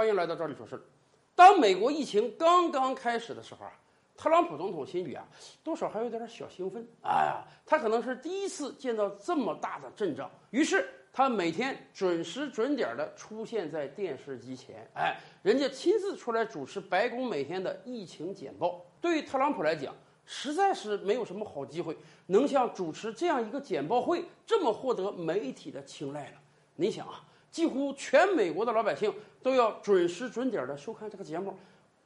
欢迎来到这里说事。当美国疫情刚刚开始的时候啊，特朗普总统心里啊，多少还有点小兴奋。哎呀，他可能是第一次见到这么大的阵仗，于是他每天准时准点的出现在电视机前。哎，人家亲自出来主持白宫每天的疫情简报。对于特朗普来讲，实在是没有什么好机会能像主持这样一个简报会这么获得媒体的青睐了。你想啊。几乎全美国的老百姓都要准时准点的收看这个节目，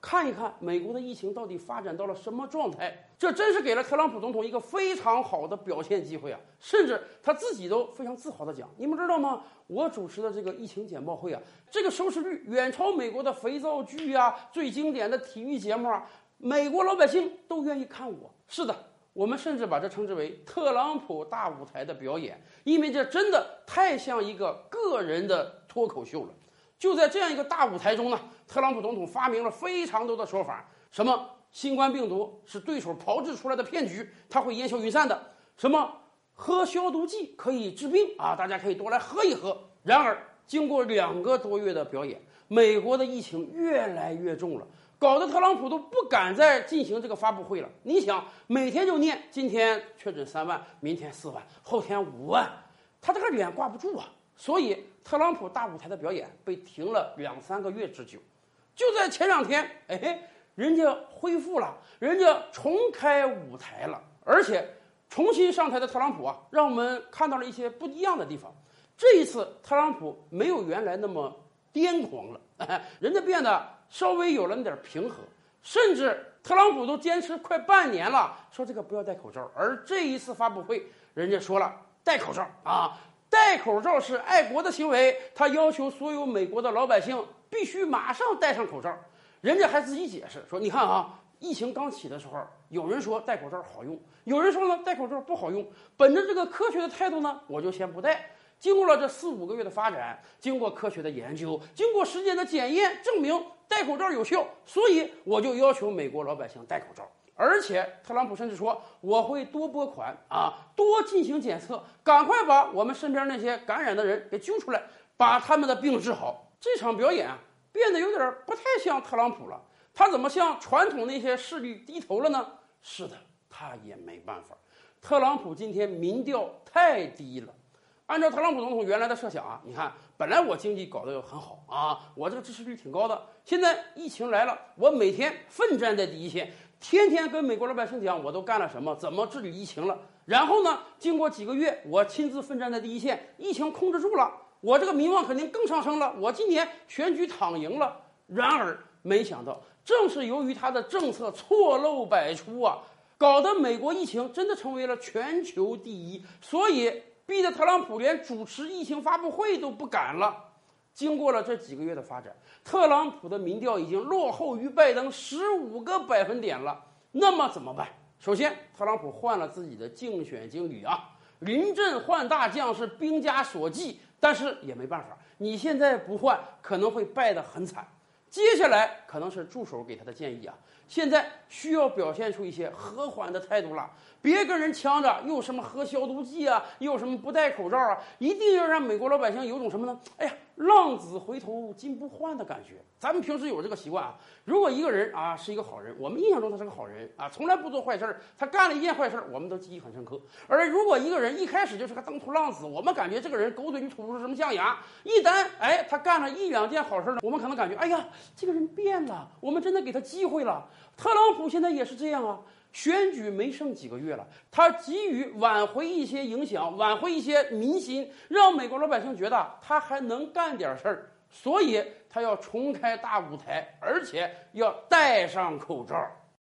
看一看美国的疫情到底发展到了什么状态。这真是给了特朗普总统一个非常好的表现机会啊！甚至他自己都非常自豪的讲：“你们知道吗？我主持的这个疫情简报会啊，这个收视率远超美国的肥皂剧啊、最经典的体育节目啊，美国老百姓都愿意看我。”是的。我们甚至把这称之为特朗普大舞台的表演，因为这真的太像一个个人的脱口秀了。就在这样一个大舞台中呢，特朗普总统发明了非常多的说法：什么新冠病毒是对手炮制出来的骗局，它会烟消云散的；什么喝消毒剂可以治病啊，大家可以多来喝一喝。然而，经过两个多月的表演，美国的疫情越来越重了。搞得特朗普都不敢再进行这个发布会了。你想，每天就念今天确诊三万，明天四万，后天五万，他这个脸挂不住啊。所以，特朗普大舞台的表演被停了两三个月之久。就在前两天，哎，人家恢复了，人家重开舞台了，而且重新上台的特朗普啊，让我们看到了一些不一样的地方。这一次，特朗普没有原来那么癫狂了，人家变得。稍微有了那点平和，甚至特朗普都坚持快半年了，说这个不要戴口罩。而这一次发布会，人家说了戴口罩啊，戴口罩是爱国的行为。他要求所有美国的老百姓必须马上戴上口罩。人家还自己解释说，你看啊，疫情刚起的时候，有人说戴口罩好用，有人说呢戴口罩不好用。本着这个科学的态度呢，我就先不戴。经过了这四五个月的发展，经过科学的研究，经过时间的检验，证明戴口罩有效，所以我就要求美国老百姓戴口罩。而且特朗普甚至说我会多拨款啊，多进行检测，赶快把我们身边那些感染的人给揪出来，把他们的病治好。这场表演变得有点不太像特朗普了，他怎么向传统那些势力低头了呢？是的，他也没办法。特朗普今天民调太低了。按照特朗普总统原来的设想啊，你看，本来我经济搞得很好啊，我这个支持率挺高的。现在疫情来了，我每天奋战在第一线，天天跟美国老百姓讲我都干了什么，怎么治理疫情了。然后呢，经过几个月，我亲自奋战在第一线，疫情控制住了，我这个民望肯定更上升了。我今年选举躺赢了。然而，没想到，正是由于他的政策错漏百出啊，搞得美国疫情真的成为了全球第一。所以。逼得特朗普连主持疫情发布会都不敢了。经过了这几个月的发展，特朗普的民调已经落后于拜登十五个百分点了。那么怎么办？首先，特朗普换了自己的竞选经理啊，临阵换大将是兵家所忌，但是也没办法，你现在不换，可能会败得很惨。接下来可能是助手给他的建议啊，现在需要表现出一些和缓的态度了。别跟人呛着，又什么喝消毒剂啊，又什么不戴口罩啊，一定要让美国老百姓有种什么呢？哎呀，浪子回头金不换的感觉。咱们平时有这个习惯啊，如果一个人啊是一个好人，我们印象中他是个好人啊，从来不做坏事儿，他干了一件坏事儿，我们都记忆很深刻。而如果一个人一开始就是个登徒浪子，我们感觉这个人狗嘴里吐不出什么象牙。一旦哎他干了一两件好事儿呢，我们可能感觉哎呀这个人变了，我们真的给他机会了。特朗普现在也是这样啊。选举没剩几个月了，他急于挽回一些影响，挽回一些民心，让美国老百姓觉得他还能干点事儿，所以他要重开大舞台，而且要戴上口罩。